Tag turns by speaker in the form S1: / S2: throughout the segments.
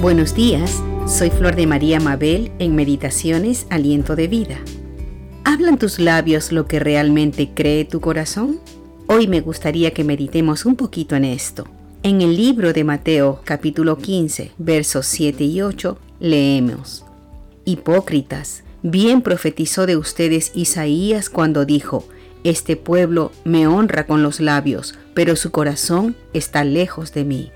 S1: Buenos días, soy Flor de María Mabel en Meditaciones Aliento de Vida. ¿Hablan tus labios lo que realmente cree tu corazón? Hoy me gustaría que meditemos un poquito en esto. En el libro de Mateo capítulo 15 versos 7 y 8 leemos, Hipócritas, bien profetizó de ustedes Isaías cuando dijo, Este pueblo me honra con los labios, pero su corazón está lejos de mí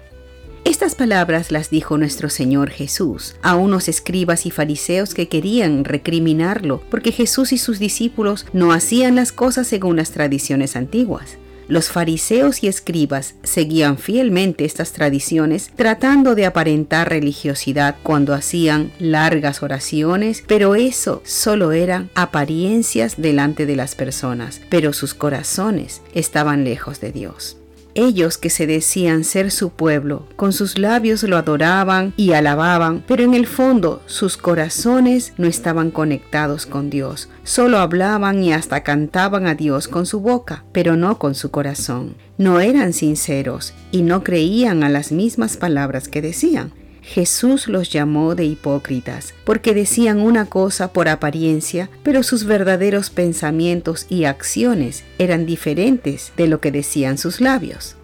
S1: estas palabras las dijo nuestro Señor Jesús a unos escribas y fariseos que querían recriminarlo porque Jesús y sus discípulos no hacían las cosas según las tradiciones antiguas. Los fariseos y escribas seguían fielmente estas tradiciones tratando de aparentar religiosidad cuando hacían largas oraciones, pero eso solo eran apariencias delante de las personas, pero sus corazones estaban lejos de Dios. Ellos que se decían ser su pueblo, con sus labios lo adoraban y alababan, pero en el fondo sus corazones no estaban conectados con Dios. Solo hablaban y hasta cantaban a Dios con su boca, pero no con su corazón. No eran sinceros y no creían a las mismas palabras que decían. Jesús los llamó de hipócritas, porque decían una cosa por apariencia, pero sus verdaderos pensamientos y acciones eran diferentes de lo que decían sus labios.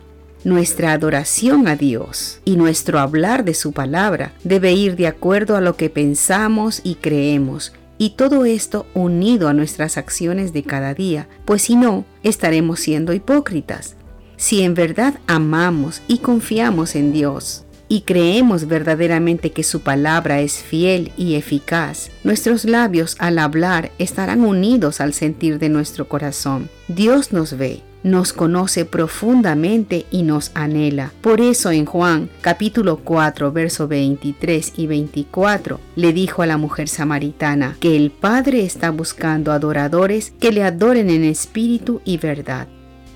S1: Nuestra adoración a Dios y nuestro hablar de su palabra debe ir de acuerdo a lo que pensamos y creemos, y todo esto unido a nuestras acciones de cada día, pues si no, estaremos siendo hipócritas. Si en verdad amamos y confiamos en Dios, y creemos verdaderamente que su palabra es fiel y eficaz, nuestros labios al hablar estarán unidos al sentir de nuestro corazón. Dios nos ve, nos conoce profundamente y nos anhela. Por eso en Juan capítulo 4 verso 23 y 24 le dijo a la mujer samaritana que el Padre está buscando adoradores que le adoren en espíritu y verdad.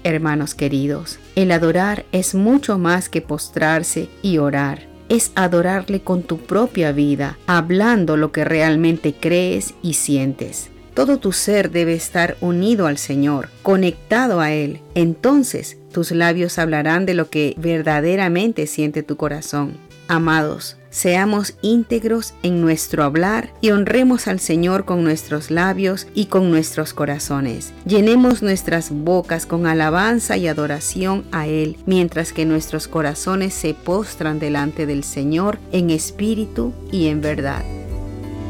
S1: Hermanos queridos, el adorar es mucho más que postrarse y orar. Es adorarle con tu propia vida, hablando lo que realmente crees y sientes. Todo tu ser debe estar unido al Señor, conectado a Él. Entonces tus labios hablarán de lo que verdaderamente siente tu corazón. Amados, seamos íntegros en nuestro hablar y honremos al Señor con nuestros labios y con nuestros corazones. Llenemos nuestras bocas con alabanza y adoración a Él, mientras que nuestros corazones se postran delante del Señor en espíritu y en verdad.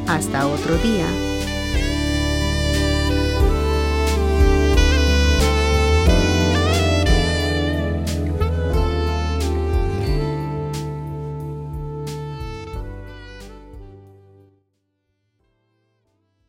S1: Hasta otro día.